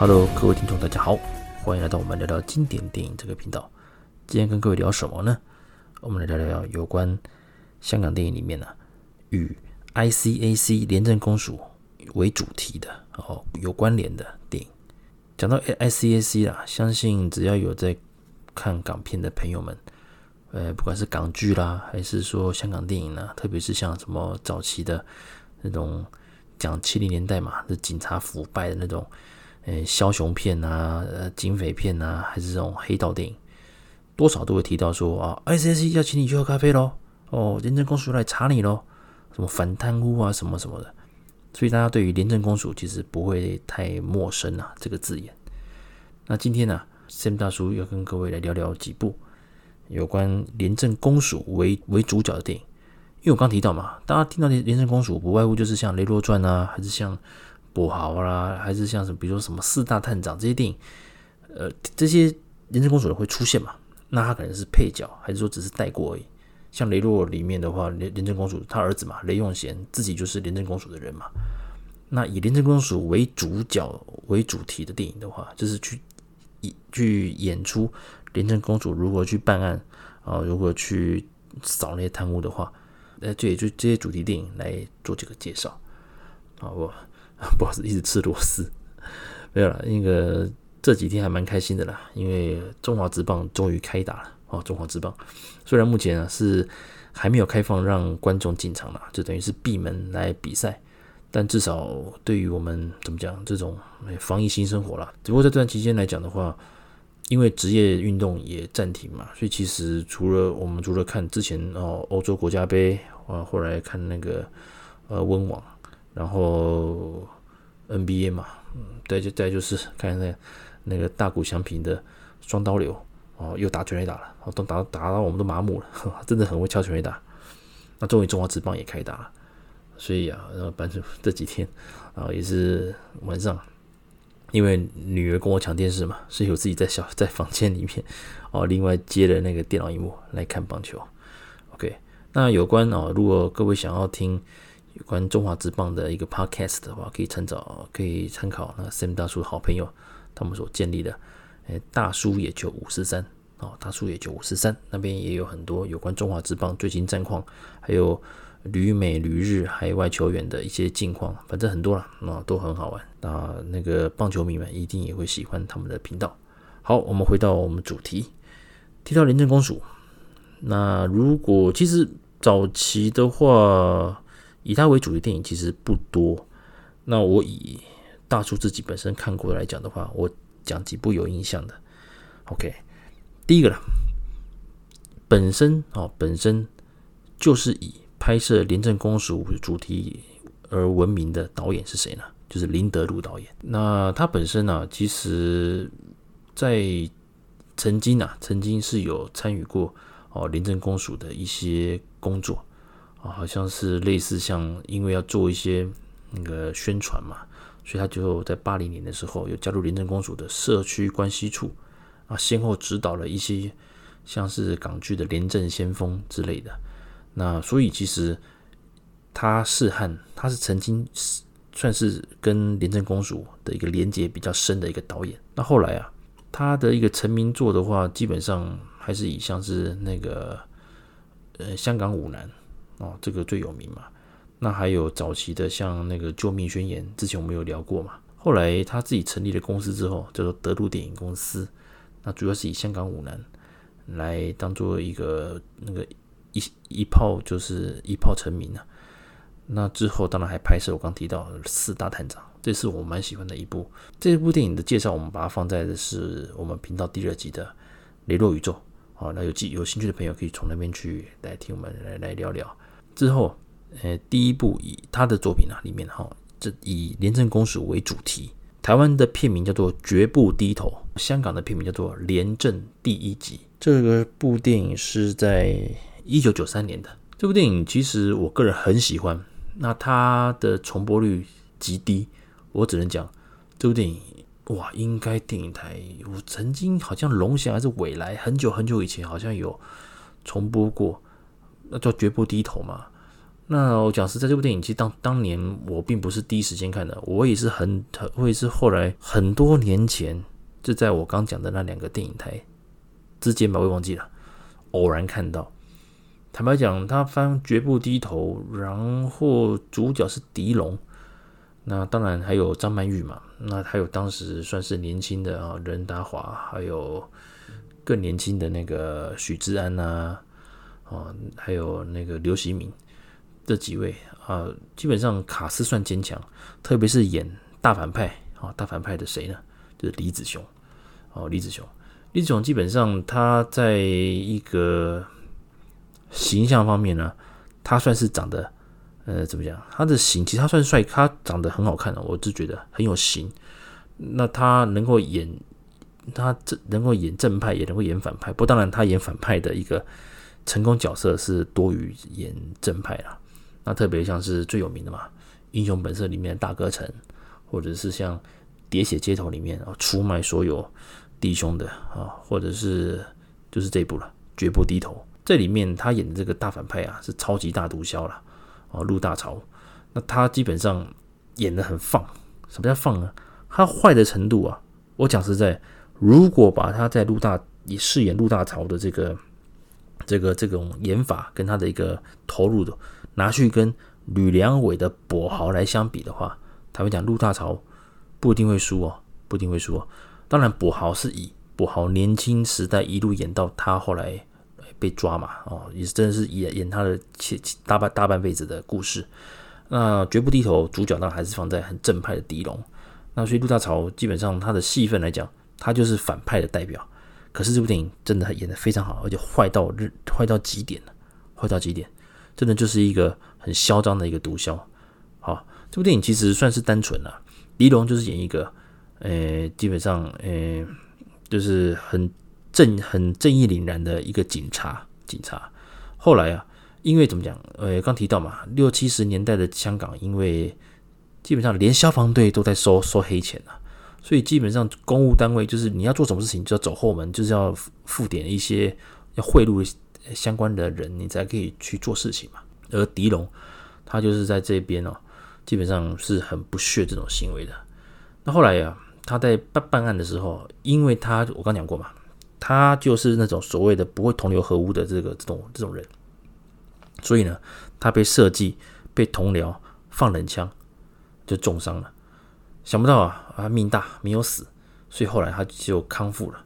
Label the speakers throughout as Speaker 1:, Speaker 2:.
Speaker 1: Hello，各位听众，大家好，欢迎来到我们聊聊经典电影这个频道。今天跟各位聊什么呢？我们来聊聊有关香港电影里面呢、与 ICAC 廉政公署为主题的哦有关联的电影。讲到 ICAC 啦，相信只要有在看港片的朋友们，呃，不管是港剧啦，还是说香港电影呢，特别是像什么早期的那种讲七零年代嘛，是警察腐败的那种。呃，枭雄片啊，呃，警匪片啊，还是这种黑道电影，多少都会提到说啊，ICAC 要请你去喝咖啡喽，哦，廉政公署来查你喽，什么反贪污啊，什么什么的，所以大家对于廉政公署其实不会太陌生啊，这个字眼。那今天呢，啊，Sam 大叔要跟各位来聊聊几部有关廉政公署为为主角的电影，因为我刚提到嘛，大家听到廉廉政公署，不外乎就是像《雷洛传》啊，还是像。跛豪啦，还是像什么，比如说什么四大探长这些电影，呃，这些廉政公署的会出现嘛？那他可能是配角，还是说只是带过而已？像雷洛里面的话，廉廉政公署他儿子嘛，雷永贤自己就是廉政公署的人嘛。那以廉政公署为主角为主题的电影的话，就是去以去演出廉政公署如何去办案啊，如何去扫那些贪污的话，呃，这也就这些主题电影来做这个介绍啊，我。不好意思，一直吃螺丝，没有了。那个这几天还蛮开心的啦，因为中华职棒终于开打了哦。中华职棒虽然目前啊是还没有开放让观众进场了，就等于是闭门来比赛，但至少对于我们怎么讲这种防疫新生活啦。只不过在这段期间来讲的话，因为职业运动也暂停嘛，所以其实除了我们除了看之前哦欧洲国家杯啊，后来看那个呃温网。然后 NBA 嘛，嗯，对，就再就是看那那个大谷翔平的双刀流哦，又打全垒打了，哦，都打打到我们都麻木了，真的很会敲全垒打。那终于中华职棒也开打了，所以啊，然后反正这几天啊也是晚上，因为女儿跟我抢电视嘛，所以我自己在小在房间里面哦，另外接了那个电脑荧幕来看棒球。OK，那有关哦，如果各位想要听。有关中华职棒的一个 podcast 的话，可以参照，可以参考那 Sam 大叔的好朋友他们所建立的，诶，大叔也就五四三哦，大叔也就五四三那边也有很多有关中华职棒最新战况，还有旅美旅日海外球员的一些近况，反正很多了，那都很好玩。那那个棒球迷们一定也会喜欢他们的频道。好，我们回到我们主题，提到廉政公署，那如果其实早期的话。以他为主的电影其实不多，那我以大叔自己本身看过来讲的话，我讲几部有印象的。OK，第一个啦，本身哦，本身就是以拍摄廉政公署主题而闻名的导演是谁呢？就是林德禄导演。那他本身呢，其实在曾经啊，曾经是有参与过哦廉政公署的一些工作。啊，好像是类似像，因为要做一些那个宣传嘛，所以他就在八零年的时候有加入廉政公署的社区关系处啊，先后指导了一些像是港剧的《廉政先锋》之类的。那所以其实他是和他是曾经算是跟廉政公署的一个连接比较深的一个导演。那后来啊，他的一个成名作的话，基本上还是以像是那个呃香港舞男。哦，这个最有名嘛。那还有早期的，像那个《救命宣言》，之前我们有聊过嘛。后来他自己成立了公司之后，叫做德鲁电影公司。那主要是以香港五男来当做一个那个一一炮就是一炮成名啊。那之后当然还拍摄我刚提到《四大探长》，这是我蛮喜欢的一部。这部电影的介绍，我们把它放在的是我们频道第二集的《雷洛宇宙》。好，那有记有兴趣的朋友可以从那边去来听我们来来聊聊。之后，呃，第一部以他的作品啊里面哈，这以廉政公署为主题，台湾的片名叫做《绝不低头》，香港的片名叫做《廉政第一集》。这个部电影是在一九九三年的。这部电影其实我个人很喜欢，那它的重播率极低，我只能讲这部电影哇，应该电影台我曾经好像龙翔还是纬来，很久很久以前好像有重播过。那叫绝不低头嘛？那我讲实在，这部电影其实当当年我并不是第一时间看的，我也是很很，我也是后来很多年前，就在我刚讲的那两个电影台之间吧，我也忘记了，偶然看到。坦白讲，他翻绝不低头，然后主角是狄龙，那当然还有张曼玉嘛，那还有当时算是年轻的啊任达华，还有更年轻的那个许志安呐，啊，还有那个刘锡敏。这几位啊，基本上卡斯算坚强，特别是演大反派啊，大反派的谁呢？就是李子雄哦，李子雄，李子雄基本上他在一个形象方面呢，他算是长得呃怎么讲？他的型其实他算帅，他长得很好看的，我就觉得很有型。那他能够演，他这能够演正派，也能够演反派。不当然，他演反派的一个成功角色是多于演正派了。那特别像是最有名的嘛，《英雄本色》里面的大哥陈，或者是像《喋血街头》里面啊出卖所有弟兄的啊，或者是就是这一部了《绝不低头》。这里面他演的这个大反派啊，是超级大毒枭了啊，陆大潮。那他基本上演的很放，什么叫放呢？他坏的程度啊，我讲实在，如果把他在陆大饰演陆大潮的这个这个这种演法跟他的一个投入的。拿去跟吕良伟的跛豪来相比的话，他们讲陆大潮不一定会输哦，不一定会输哦。当然，跛豪是以跛豪年轻时代一路演到他后来被抓嘛，哦，也是真的是演演他的大半大半辈子的故事。那绝不低头，主角当然还是放在很正派的狄龙。那所以陆大潮基本上他的戏份来讲，他就是反派的代表。可是这部电影真的演的非常好，而且坏到日坏到极点了，坏到极点。真的就是一个很嚣张的一个毒枭。好，这部电影其实算是单纯了。狄龙就是演一个，呃，基本上，呃，就是很正、很正义凛然的一个警察。警察后来啊，因为怎么讲？呃，刚提到嘛，六七十年代的香港，因为基本上连消防队都在收收黑钱啊，所以基本上公务单位就是你要做什么事情，就要走后门，就是要付点一些要贿赂。相关的人，你才可以去做事情嘛。而狄龙，他就是在这边哦，基本上是很不屑这种行为的。那后来呀，他在办办案的时候，因为他我刚讲过嘛，他就是那种所谓的不会同流合污的这个这种这种人，所以呢，他被设计被同僚放冷枪，就重伤了。想不到啊，啊命大没有死，所以后来他就康复了。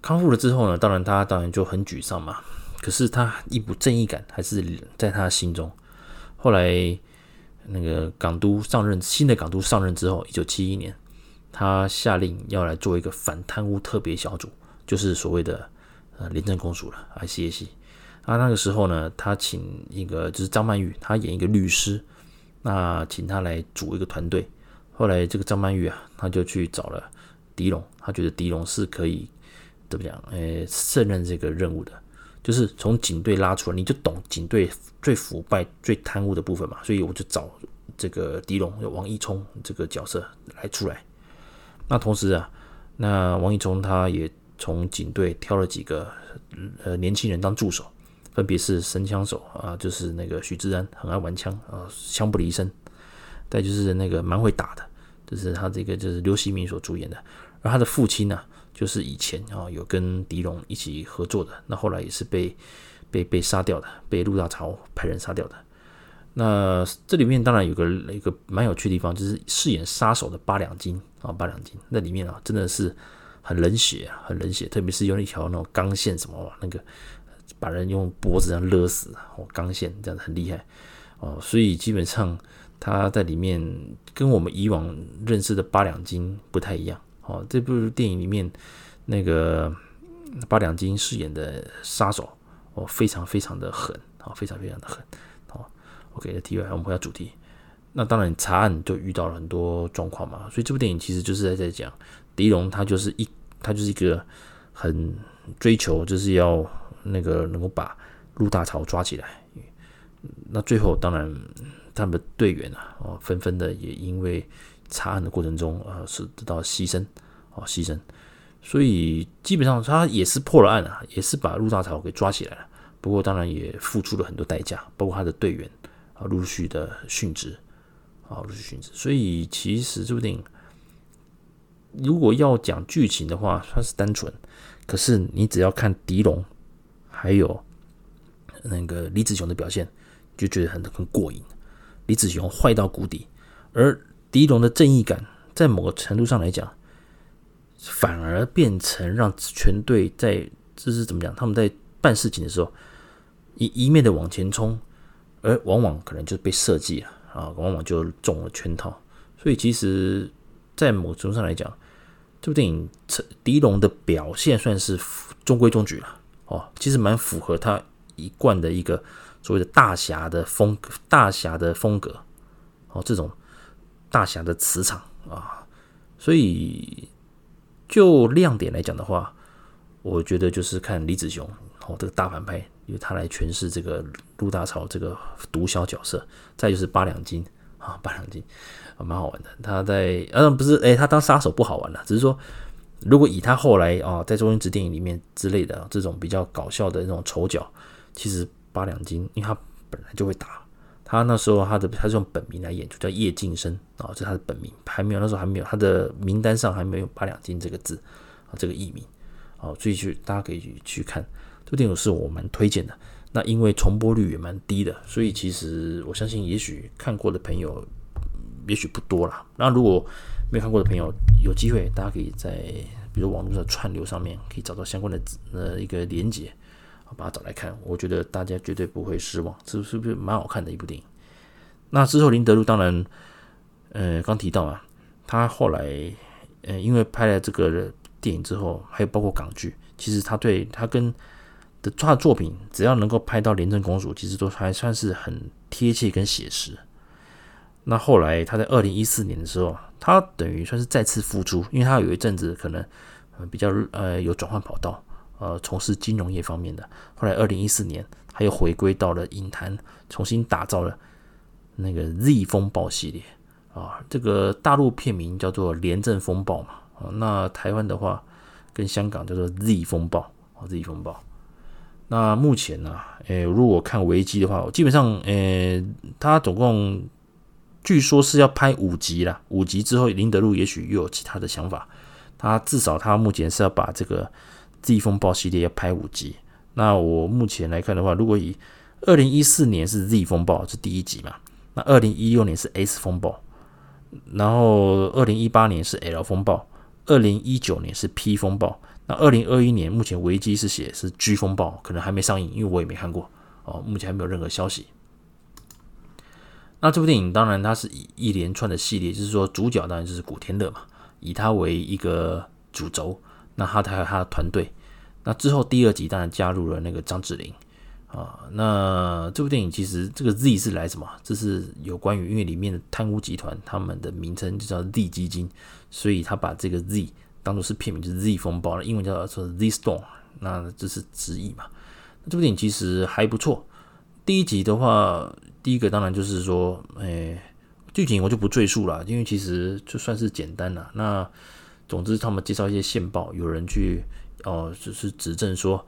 Speaker 1: 康复了之后呢，当然他当然就很沮丧嘛。可是他一股正义感还是在他心中。后来那个港督上任，新的港督上任之后，一九七一年，他下令要来做一个反贪污特别小组，就是所谓的呃廉政公署了，ICAC。啊，那个时候呢，他请一个就是张曼玉，他演一个律师，那请他来组一个团队。后来这个张曼玉啊，他就去找了狄龙，他觉得狄龙是可以怎么讲，诶，胜任这个任务的。就是从警队拉出来，你就懂警队最腐败、最贪污的部分嘛，所以我就找这个狄龙，王一冲这个角色来出来。那同时啊，那王一冲他也从警队挑了几个呃年轻人当助手，分别是神枪手啊，就是那个许志安，很爱玩枪啊，枪不离身；再就是那个蛮会打的，就是他这个就是刘锡明所主演的，而他的父亲呢、就是以前啊有跟狄龙一起合作的，那后来也是被被被杀掉的，被陆大曹派人杀掉的。那这里面当然有个一个蛮有趣的地方，就是饰演杀手的八两金啊，八两金那里面啊真的是很冷血啊，很冷血，特别是用一条那种钢线什么那个把人用脖子这样勒死哦，钢线这样子很厉害哦，所以基本上他在里面跟我们以往认识的八两金不太一样。哦，这部电影里面那个八两金饰演的杀手哦，非常非常的狠啊，非常非常的狠。好，OK，的题外我们回到主题。那当然查案就遇到了很多状况嘛，所以这部电影其实就是在在讲狄龙他就是一他就是一个很追求就是要那个能够把陆大潮抓起来。那最后当然他们的队员啊哦纷纷的也因为。查案的过程中，呃，是得到牺牲，哦，牺牲，所以基本上他也是破了案啊，也是把陆大曹给抓起来了。不过当然也付出了很多代价，包括他的队员啊、啊陆续的殉职，啊陆续殉职。所以其实这部电影，如果要讲剧情的话，它是单纯，可是你只要看狄龙，还有那个李子雄的表现，就觉得很很过瘾。李子雄坏到谷底，而狄龙的正义感，在某个程度上来讲，反而变成让全队在这是怎么讲？他们在办事情的时候，一一面的往前冲，而往往可能就被设计了啊，往往就中了圈套。所以其实，在某种程度上来讲，这部电影狄龙的表现算是中规中矩了哦，其实蛮符合他一贯的一个所谓的大侠的风，大侠的风格哦，这种。大侠的磁场啊，所以就亮点来讲的话，我觉得就是看李子雄哦，这个大反派，由他来诠释这个陆大潮这个毒枭角色。再就是八两金啊，八两金啊，蛮好玩的。他在呃、啊、不是哎，他当杀手不好玩了，只是说如果以他后来啊在周星驰电影里面之类的这种比较搞笑的那种丑角，其实八两金，因为他本来就会打。他那时候他的他是用本名来演，出叫叶晋生啊，这是他的本名，还没有那时候还没有他的名单上还没有八两金这个字啊，这个艺名啊，所以去大家可以去看这部电影是我蛮推荐的。那因为重播率也蛮低的，所以其实我相信也许看过的朋友也许不多啦。那如果没有看过的朋友，有机会大家可以在比如网络的串流上面可以找到相关的呃一个连接。把它找来看，我觉得大家绝对不会失望，是是不是蛮好看的一部电影？那之后林德禄当然，呃，刚提到啊，他后来，呃，因为拍了这个电影之后，还有包括港剧，其实他对他跟的他的作品，只要能够拍到廉政公署，其实都还算是很贴切跟写实。那后来他在二零一四年的时候，他等于算是再次复出，因为他有一阵子可能比较呃有转换跑道。呃，从事金融业方面的，后来二零一四年，他又回归到了影坛，重新打造了那个 Z 风暴系列啊。这个大陆片名叫做《廉政风暴》嘛，啊，那台湾的话跟香港叫做 Z 风暴啊，Z 风暴。那目前呢，诶，如果看维基的话，基本上，诶，他总共据说是要拍五集啦，五集之后林德禄也许又有其他的想法，他至少他目前是要把这个。Z 风暴系列要拍五集，那我目前来看的话，如果以二零一四年是 Z 风暴是第一集嘛，那二零一六年是 S 风暴，然后二零一八年是 L 风暴，二零一九年是 P 风暴，那二零二一年目前危机是写是 G 风暴，可能还没上映，因为我也没看过。哦，目前还没有任何消息。那这部电影当然它是以一连串的系列，就是说主角当然就是古天乐嘛，以他为一个主轴。那他还有他的团队，那之后第二集当然加入了那个张智霖啊。那这部电影其实这个 Z 是来什么？这是有关于因为里面的贪污集团他们的名称就叫 Z 基金，所以他把这个 Z 当做是片名，就是 Z 风暴了，英文叫做 Z Storm。那这是直译嘛？那这部电影其实还不错。第一集的话，第一个当然就是说，哎，剧情我就不赘述了，因为其实就算是简单了。那总之，他们介绍一些线报，有人去哦，就是指证说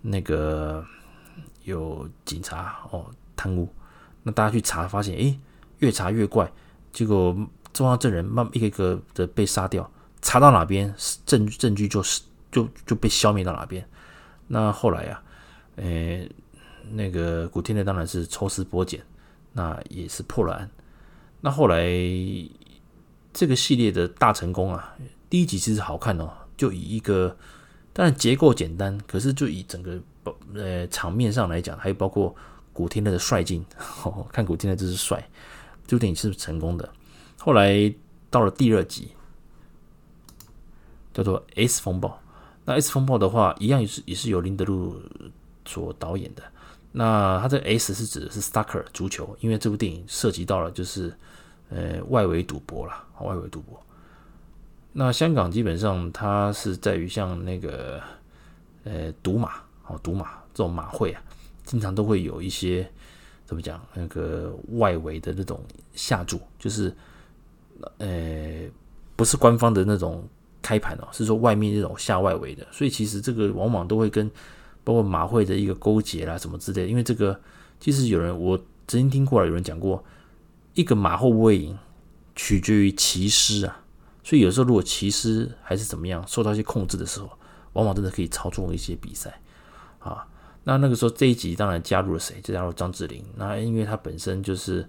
Speaker 1: 那个有警察哦贪污，那大家去查，发现诶，越查越怪，结果重要证人慢一个一个的被杀掉，查到哪边证证据就是就就被消灭到哪边。那后来啊，诶，那个古天乐当然是抽丝剥茧，那也是破了案。那后来这个系列的大成功啊。第一集其实好看哦，就以一个，当然结构简单，可是就以整个呃场面上来讲，还有包括古天乐的帅劲，哦，看古天乐真是帅，这部电影是成功的。后来到了第二集，叫做 S 风暴。那 S 风暴的话，一样也是也是由林德禄所导演的。那他这 S 是指的是 Starker 足球，因为这部电影涉及到了就是呃外围赌博啦，外围赌博。那香港基本上它是在于像那个呃赌马哦赌马这种马会啊，经常都会有一些怎么讲那个外围的那种下注，就是呃不是官方的那种开盘哦，是说外面那种下外围的，所以其实这个往往都会跟包括马会的一个勾结啦什么之类的，因为这个其实有人我曾经听过了，有人讲过，一个马会不会赢，取决于骑师啊。所以有时候如果骑师还是怎么样，受到一些控制的时候，往往真的可以操纵一些比赛啊。那那个时候这一集当然加入了谁？就加入张智霖。那因为他本身就是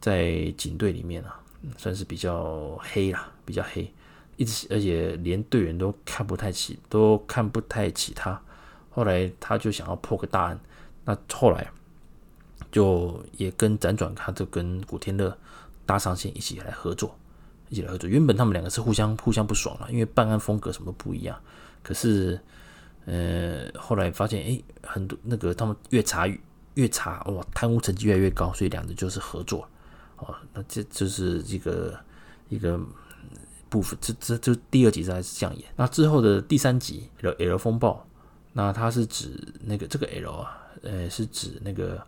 Speaker 1: 在警队里面啊，算是比较黑啦，比较黑，一直而且连队员都看不太起，都看不太起他。后来他就想要破个大案，那后来就也跟辗转，他就跟古天乐搭上线，一起来合作，一起来合作。原本他们两个是互相互相不爽了，因为办案风格什么不一样。可是，呃，后来发现，哎，很多那个他们越查越查，哇，贪污成绩越来越高，所以两个就是合作。哦，那这就是一个一个部分。这这这第二集才是这样演。那之后的第三集《L L 风暴》。那它是指那个这个 L 啊，呃，是指那个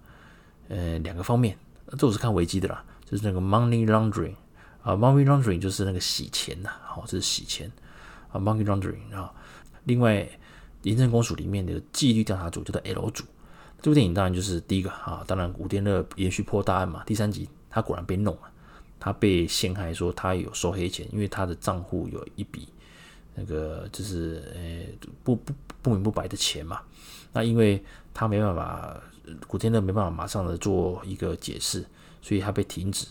Speaker 1: 呃两个方面。这我是看维基的啦，就是那个 money laundering 啊，money laundering 就是那个洗钱呐，好，这是洗钱啊，money laundering 啊。另外，廉政公署里面的纪律调查组叫做 L 组。这部电影当然就是第一个啊，当然古天乐延续破大案嘛。第三集他果然被弄了，他被陷害说他有收黑钱，因为他的账户有一笔。那个就是呃不不不明不白的钱嘛，那因为他没办法，古天乐没办法马上的做一个解释，所以他被停职。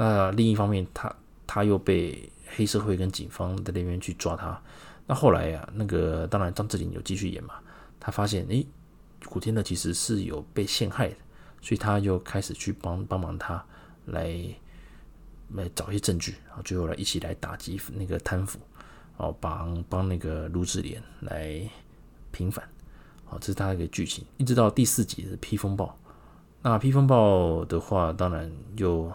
Speaker 1: 那另一方面，他他又被黑社会跟警方的那边去抓他。那后来呀、啊，那个当然张智霖有继续演嘛，他发现诶，古天乐其实是有被陷害的，所以他就开始去帮帮忙他来来找一些证据，然后最后来一起来打击那个贪腐。哦，帮帮那个卢志廉来平反，好，这是他的一个剧情，一直到第四集的披风暴。那披风暴的话，当然又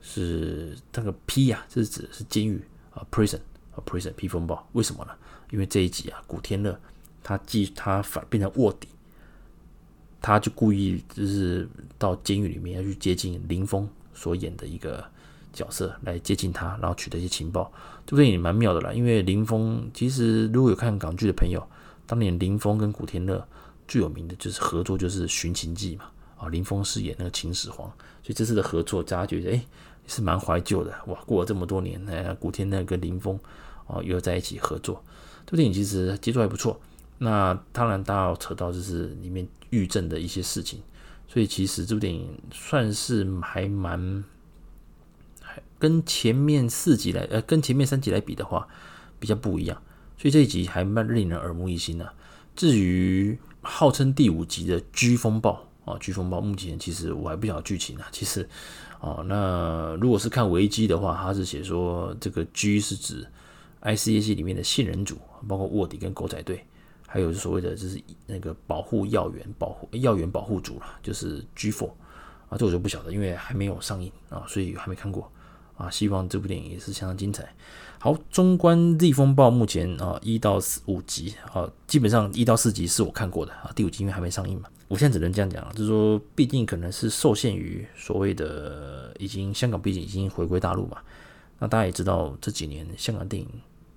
Speaker 1: 是这个 P 呀、啊，这是指的是监狱啊，prison 啊，prison P 风暴。为什么呢？因为这一集啊，古天乐他既他反变成卧底，他就故意就是到监狱里面要去接近林峰所演的一个。角色来接近他，然后取得一些情报，这部电影蛮妙的啦。因为林峰其实如果有看港剧的朋友，当年林峰跟古天乐最有名的就是合作，就是《寻秦记》嘛。啊，林峰饰演那个秦始皇，所以这次的合作，大家觉得哎是蛮怀旧的哇。过了这么多年，哎，古天乐跟林峰哦又在一起合作，这部电影其实节奏还不错。那当然，大家要扯到就是里面狱政的一些事情，所以其实这部电影算是还蛮。跟前面四集来，呃，跟前面三集来比的话，比较不一样，所以这一集还蛮令人耳目一新的。至于号称第五集的 G 风暴啊，G 风暴，目前其实我还不晓得剧情啊。其实，哦，那如果是看维基的话，它是写说这个 G 是指 ICAC 里面的线人组，包括卧底跟狗仔队，还有所谓的就是那个保护要员、保护要员保护组了，就是 G4 啊，这我就不晓得，因为还没有上映啊，所以还没看过。啊，希望这部电影也是相当精彩。好，中观《逆风暴》目前啊一到四五集啊，基本上一到四集是我看过的啊，第五集因为还没上映嘛，我现在只能这样讲了，就是说，毕竟可能是受限于所谓的已经香港毕竟已经回归大陆嘛，那大家也知道这几年香港电影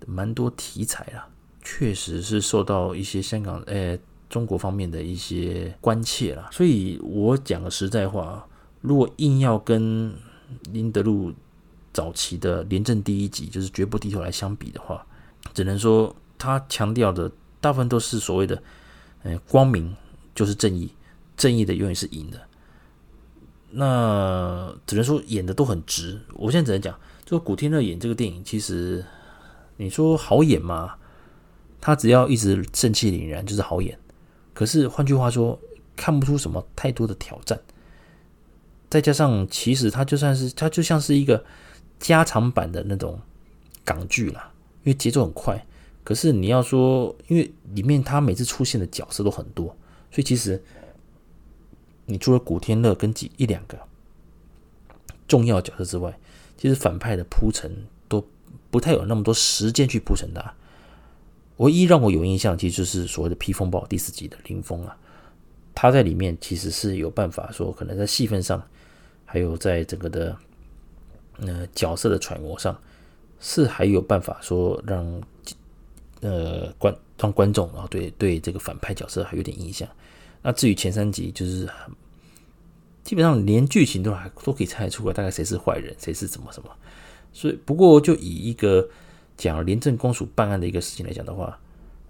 Speaker 1: 蛮多题材啦，确实是受到一些香港呃、中国方面的一些关切啦，所以我讲个实在话，如果硬要跟林德禄早期的《廉政第一集》就是《绝不低头》来相比的话，只能说他强调的大部分都是所谓的“嗯，光明就是正义，正义的永远是赢的”。那只能说演的都很直。我现在只能讲，就古天乐演这个电影，其实你说好演吗？他只要一直正气凛然，就是好演。可是换句话说，看不出什么太多的挑战。再加上，其实他就算是他就像是一个。加长版的那种港剧啦，因为节奏很快。可是你要说，因为里面他每次出现的角色都很多，所以其实你除了古天乐跟几一两个重要角色之外，其实反派的铺陈都不太有那么多时间去铺陈的。唯一让我有印象，其实就是所谓的《披风暴》第四集的林峰啊，他在里面其实是有办法说，可能在戏份上，还有在整个的。呃，角色的揣摩上是还有办法说让呃观让观众啊对对这个反派角色还有点印象。那至于前三集就是基本上连剧情都还都可以猜得出来，大概谁是坏人，谁是怎么什么。所以，不过就以一个讲廉政公署办案的一个事情来讲的话，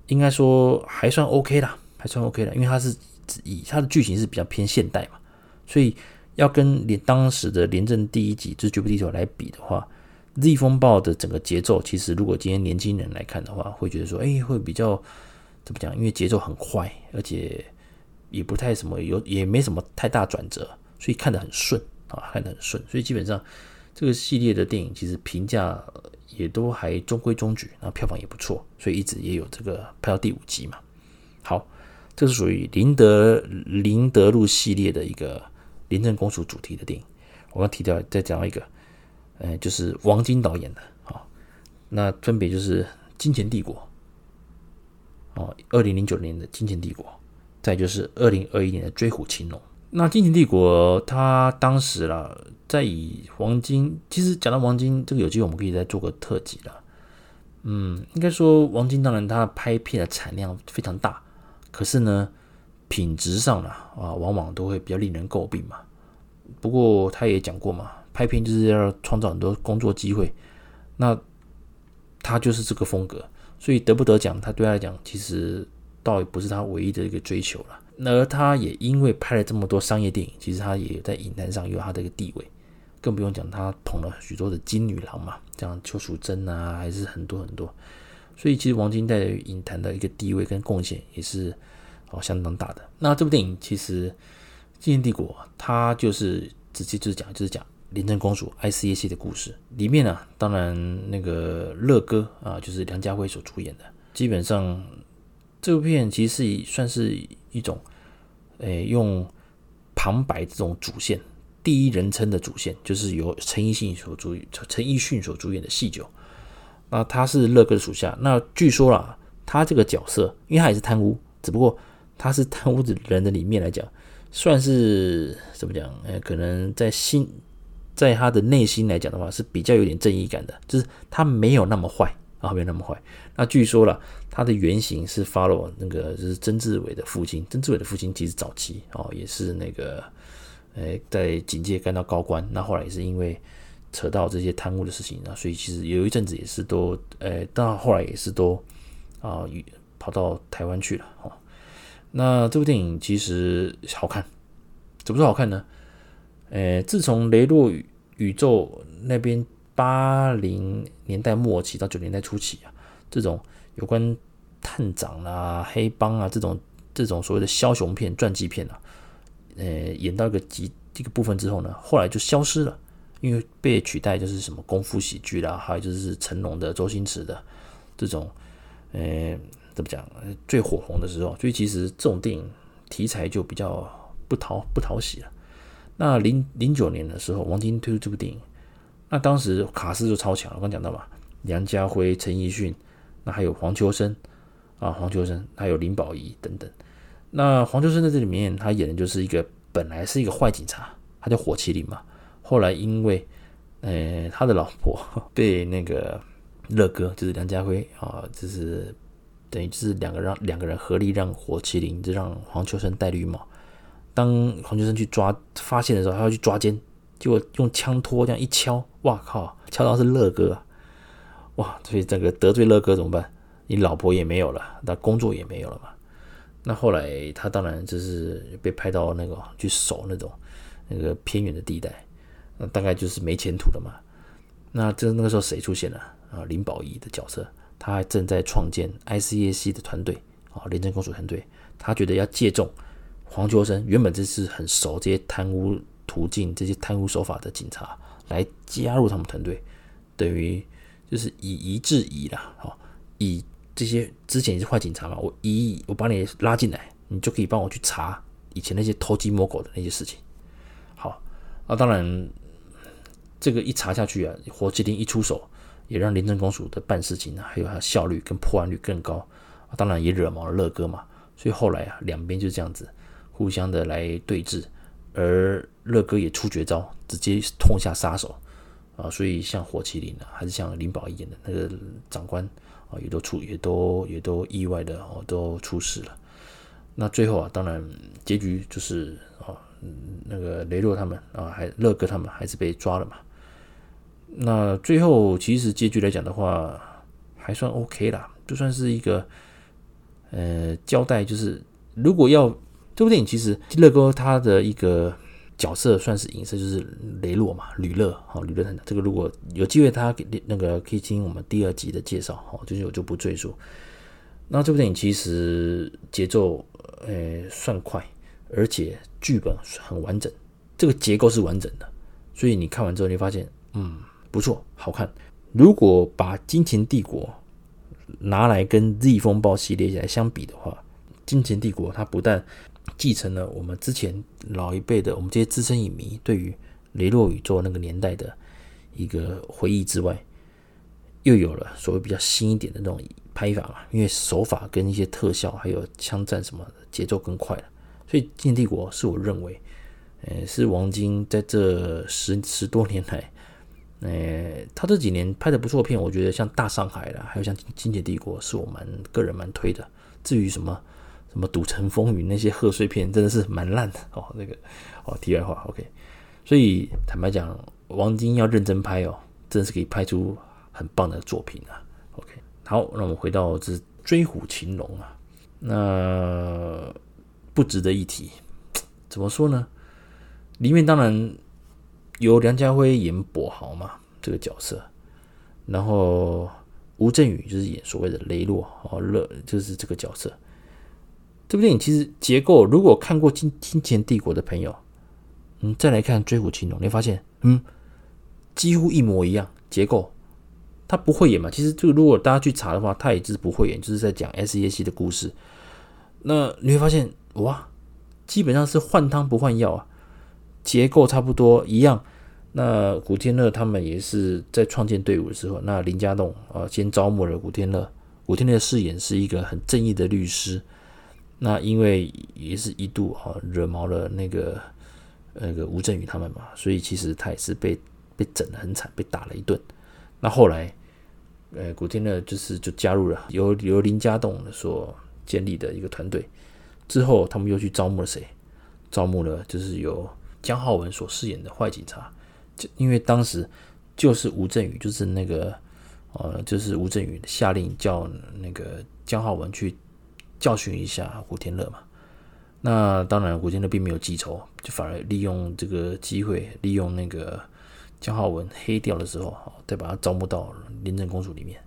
Speaker 1: 应该说还算 OK 啦，还算 OK 啦，因为它是以它的剧情是比较偏现代嘛，所以要跟连当时的廉政第一集就是《绝不低头》来比的话，《Z 风暴》的整个节奏，其实如果今天年轻人来看的话，会觉得说，哎，会比较怎么讲？因为节奏很快，而且也不太什么有，也没什么太大转折，所以看得很顺啊，看得很顺，所以基本上。这个系列的电影其实评价也都还中规中矩，然后票房也不错，所以一直也有这个拍到第五集嘛。好，这是属于林德林德禄系列的一个廉政公署主题的电影。我刚提到再讲到一个，呃，就是王晶导演的，好，那分别就是《金钱帝国》哦，二零零九年的《金钱帝国》，再就是二零二一年的《追虎擒龙》。那《金钱帝国》它当时啦。在以王晶，其实讲到王晶，这个有机会我们可以再做个特辑了。嗯，应该说王晶当然他拍片的产量非常大，可是呢，品质上呢啊，往往都会比较令人诟病嘛。不过他也讲过嘛，拍片就是要创造很多工作机会，那他就是这个风格，所以得不得奖，他对他来讲其实倒也不是他唯一的一个追求了。而他也因为拍了这么多商业电影，其实他也在影坛上有他的一个地位。更不用讲，他捧了许多的金女郎嘛，像邱淑贞啊，还是很多很多。所以其实王晶在影坛的一个地位跟贡献也是哦相当大的。那这部电影其实《金钱帝国》，它就是直接就是讲就是讲廉政公署 ICAC 的故事。里面呢、啊，当然那个乐哥啊，就是梁家辉所主演的。基本上这部片其实是算是一种，诶、用旁白这种主线。第一人称的主线就是由陈奕迅所主陈奕迅所主演的戏酒，那他是乐哥的属下。那据说啦，他这个角色，因为他也是贪污，只不过他是贪污的人的里面来讲，算是怎么讲？呃，可能在心，在他的内心来讲的话，是比较有点正义感的，就是他没有那么坏啊，没有那么坏。那据说了，他的原型是 follow 那个就是曾志伟的父亲，曾志伟的父亲其实早期哦也是那个。诶，在警界干到高官，那后来也是因为扯到这些贪污的事情，那所以其实有一阵子也是都，诶，到后来也是都啊，跑到台湾去了哦。那这部电影其实好看，怎么说好看呢？诶，自从雷洛宇宇宙那边八零年代末期到九零年代初期啊，这种有关探长啊、黑帮啊这种这种所谓的枭雄片、传记片啊。呃，演到一个极这个部分之后呢，后来就消失了，因为被取代就是什么功夫喜剧啦，还有就是成龙的、周星驰的这种，呃，怎么讲最火红的时候，所以其实这种电影题材就比较不讨不讨喜了。那零零九年的时候，王晶推出这部电影，那当时卡司就超强了，刚讲到嘛，梁家辉、陈奕迅，那还有黄秋生啊，黄秋生还有林保怡等等。那黄秋生在这里面，他演的就是一个本来是一个坏警察，他叫火麒麟嘛。后来因为，呃，他的老婆被那个乐哥，就是梁家辉啊，就是等于就是两个让两个人合力让火麒麟，就让黄秋生戴绿帽。当黄秋生去抓发现的时候，他要去抓奸，结果用枪托这样一敲，哇靠，敲到是乐哥，哇，所以这个得罪乐哥怎么办？你老婆也没有了，那工作也没有了嘛。那后来他当然就是被派到那个去守那种那个偏远的地带，那大概就是没前途了嘛。那这那个时候谁出现了啊？林保怡的角色，他还正在创建 ICAC 的团队啊，廉政公署团队。他觉得要借重黄秋生原本就是很熟这些贪污途径、这些贪污手法的警察来加入他们团队，等于就是以夷制夷啦，哈，以。这些之前也是坏警察嘛，我一我把你拉进来，你就可以帮我去查以前那些偷鸡摸狗的那些事情。好，那当然这个一查下去啊，火麒麟一出手，也让廉政公署的办事情啊，还有它的效率跟破案率更高。当然也惹毛了乐哥嘛，所以后来啊，两边就这样子互相的来对峙，而乐哥也出绝招，直接痛下杀手啊。所以像火麒麟啊，还是像林宝一演的那个长官啊。也都出，也都也都意外的哦，都出事了。那最后啊，当然结局就是啊，那个雷洛他们啊，还乐哥他们还是被抓了嘛。那最后其实结局来讲的话，还算 OK 啦，就算是一个呃交代，就是如果要这部电影，其实乐哥他的一个角色算是影射，就是雷洛嘛，吕乐哈，吕乐团长。这个如果有机会，他那个可以听我们第二集的介绍哈，就是我就不赘述。那这部电影其实节奏呃算快，而且剧本很完整，这个结构是完整的，所以你看完之后，你发现嗯。不错，好看。如果把《金钱帝国》拿来跟《Z 风暴》系列来相比的话，《金钱帝国》它不但继承了我们之前老一辈的我们这些资深影迷对于雷洛宇宙那个年代的一个回忆之外，又有了所谓比较新一点的那种拍法嘛，因为手法跟一些特效还有枪战什么的节奏更快了。所以《金帝国》是我认为，呃，是王晶在这十十多年来。呃、他这几年拍的不错片，我觉得像《大上海》啦，还有像《金钱帝国》，是我蛮个人蛮推的。至于什么什么《赌城风云》那些贺岁片，真的是蛮烂的哦。那个哦，题外话，OK。所以坦白讲，王晶要认真拍哦，真的是可以拍出很棒的作品啊。OK，好，那我们回到这《追虎擒龙》啊，那不值得一提，怎么说呢？里面当然。由梁家辉演跛豪嘛，这个角色，然后吴镇宇就是演所谓的雷洛哦，乐就是这个角色。这部电影其实结构，如果看过《金金钱帝国》的朋友，嗯，再来看《追虎擒龙》，你会发现，嗯，几乎一模一样结构。他不会演嘛？其实就如果大家去查的话，他也就是不会演，就是在讲 SAC 的故事。那你会发现，哇，基本上是换汤不换药啊。结构差不多一样，那古天乐他们也是在创建队伍的时候，那林家栋啊先招募了古天乐，古天乐饰演是一个很正义的律师，那因为也是一度啊惹毛了那个那个吴镇宇他们嘛，所以其实他也是被被整得很惨，被打了一顿。那后来，呃，古天乐就是就加入了由由林家栋所建立的一个团队，之后他们又去招募了谁？招募了就是由。姜浩文所饰演的坏警察，就因为当时就是吴镇宇，就是那个呃，就是吴镇宇下令叫那个姜浩文去教训一下古天乐嘛。那当然，古天乐并没有记仇，就反而利用这个机会，利用那个姜浩文黑掉的时候，再把他招募到廉政公署里面。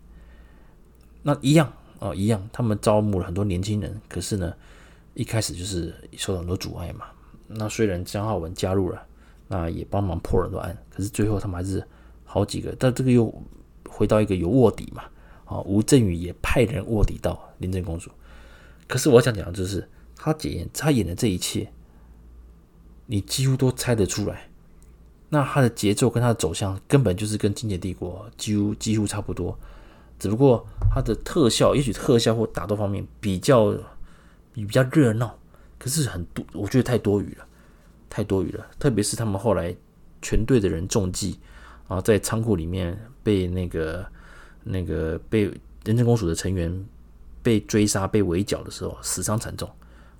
Speaker 1: 那一样啊，一样，他们招募了很多年轻人，可是呢，一开始就是受到很多阻碍嘛。那虽然姜浩文加入了，那也帮忙破了很多案，可是最后他们还是好几个。但这个又回到一个有卧底嘛？啊，吴镇宇也派人卧底到廉政公署。可是我想讲的就是，他演他演的这一切，你几乎都猜得出来。那他的节奏跟他的走向，根本就是跟《金钱帝国》几乎几乎差不多，只不过他的特效，也许特效或打斗方面比较比较热闹。可是很多，我觉得太多余了，太多余了。特别是他们后来全队的人中计，啊在仓库里面被那个那个被廉政公署的成员被追杀、被围剿的时候，死伤惨重。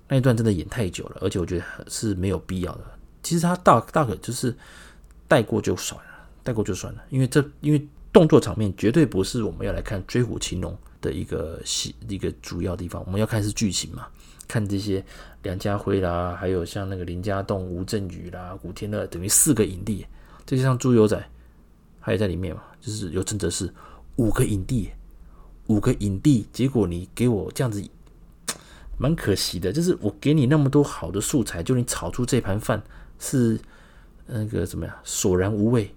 Speaker 1: 那一段真的演太久了，而且我觉得是没有必要的。其实他大大可就是带过就算了，带过就算了，因为这因为动作场面绝对不是我们要来看《追虎擒龙》的一个戏一个主要地方，我们要看是剧情嘛。看这些梁家辉啦，还有像那个林家栋、吴镇宇啦、古天乐，等于四个影帝。这就像猪油仔，他也在里面嘛，就是有真的是五个影帝，五个影帝。结果你给我这样子，蛮可惜的。就是我给你那么多好的素材，就你炒出这盘饭是那个怎么样，索然无味，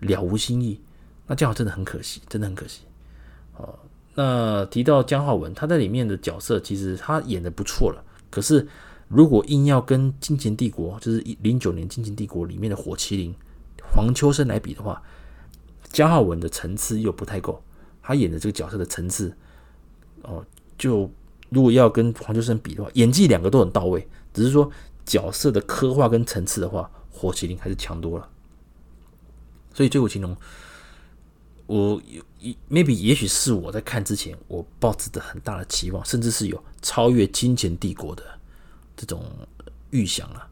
Speaker 1: 了无新意。那这样真的很可惜，真的很可惜。哦。那提到姜浩文，他在里面的角色其实他演的不错了。可是如果硬要跟《金钱帝国》就是一零九年《金钱帝国》里面的火麒麟黄秋生来比的话，姜浩文的层次又不太够。他演的这个角色的层次，哦，就如果要跟黄秋生比的话，演技两个都很到位，只是说角色的刻画跟层次的话，火麒麟还是强多了。所以《追虎擒龙》。我有一 maybe 也许是我在看之前，我抱持着很大的期望，甚至是有超越《金钱帝国》的这种预想了。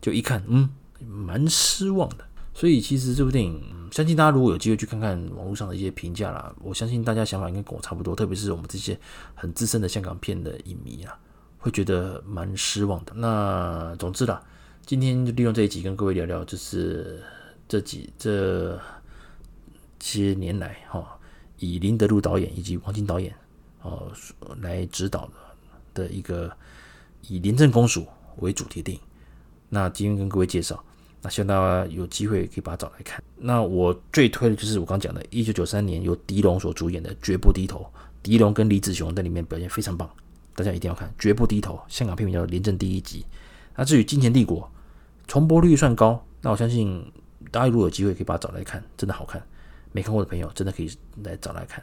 Speaker 1: 就一看，嗯，蛮失望的。所以其实这部电影，相信大家如果有机会去看看网络上的一些评价啦，我相信大家想法应该跟我差不多，特别是我们这些很资深的香港片的影迷啊，会觉得蛮失望的。那总之啦，今天就利用这一集跟各位聊聊，就是这几这些年来哈，以林德禄导演以及王晶导演哦来指导的的一个以廉政公署为主题电影。那今天跟各位介绍。那希望大家有机会可以把它找来看。那我最推的就是我刚讲的，一九九三年由狄龙所主演的《绝不低头》，狄龙跟李子雄在里面表现非常棒，大家一定要看《绝不低头》。香港片名叫《廉政第一集》。那至于《金钱帝国》，重播率算高，那我相信大家如果有机会可以把它找来看，真的好看。没看过的朋友真的可以来找来看。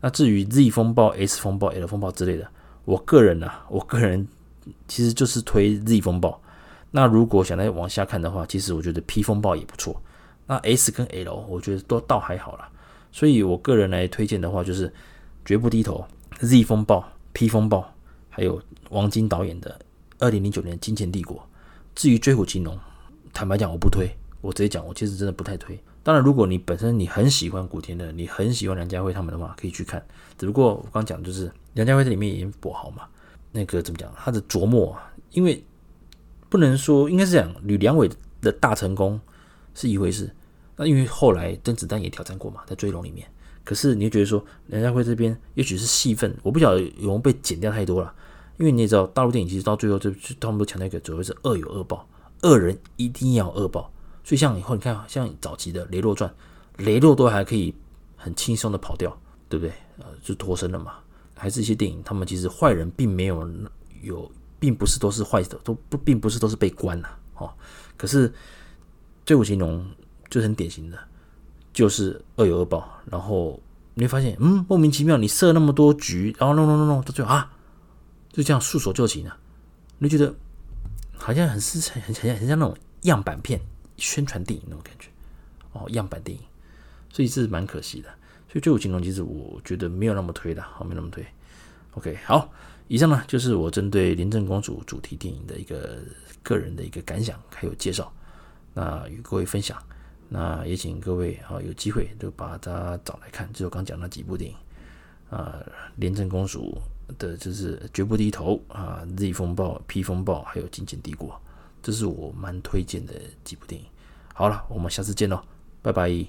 Speaker 1: 那至于 Z 风暴、S 风暴、L 风暴之类的，我个人呢、我个人其实就是推 Z 风暴。那如果想再往下看的话，其实我觉得 P 风暴也不错。那 S 跟 L 我觉得都倒还好啦。所以我个人来推荐的话，就是绝不低头、Z 风暴、P 风暴，还有王晶导演的二零零九年《金钱帝国》。至于追虎金龙，坦白讲我不推，我直接讲，我其实真的不太推。当然，如果你本身你很喜欢古天乐，你很喜欢梁家辉他们的话，可以去看。只不过我刚讲就是梁家辉在里面演跛豪嘛，那个怎么讲，他的琢磨啊，因为。不能说，应该是讲吕良伟的大成功是一回事。那因为后来甄子丹也挑战过嘛，在追龙里面。可是你就觉得说，梁家辉这边也许是戏份，我不晓得有没有被剪掉太多了。因为你也知道，大陆电影其实到最后就他们都强调一个，所谓是恶有恶报，恶人一定要恶报。所以像以后你看，像早期的《雷洛传》，雷洛都还可以很轻松的跑掉，对不对？呃，就脱身了嘛。还是一些电影，他们其实坏人并没有有。并不是都是坏的，都不并不是都是被关了哦。可是《追捕情龙》就是很典型的，就是恶有恶报。然后你会发现，嗯，莫名其妙，你设那么多局，然后弄弄弄弄，到最后啊，就这样束手就擒了。你觉得好像很是很很像很像那种样板片宣传电影那种感觉哦，样板电影，所以这是蛮可惜的。所以《追捕情龙》其实我觉得没有那么推的，好，没那么推。OK，好。以上呢，就是我针对《廉政公署》主题电影的一个个人的一个感想，还有介绍，那与各位分享。那也请各位啊有机会就把它找来看，就我刚讲那几部电影啊，《廉政公署》的就是《绝不低头》啊，《Z 风暴》、《P 风暴》，还有《金钱帝国》，这是我蛮推荐的几部电影。好了，我们下次见喽，拜拜。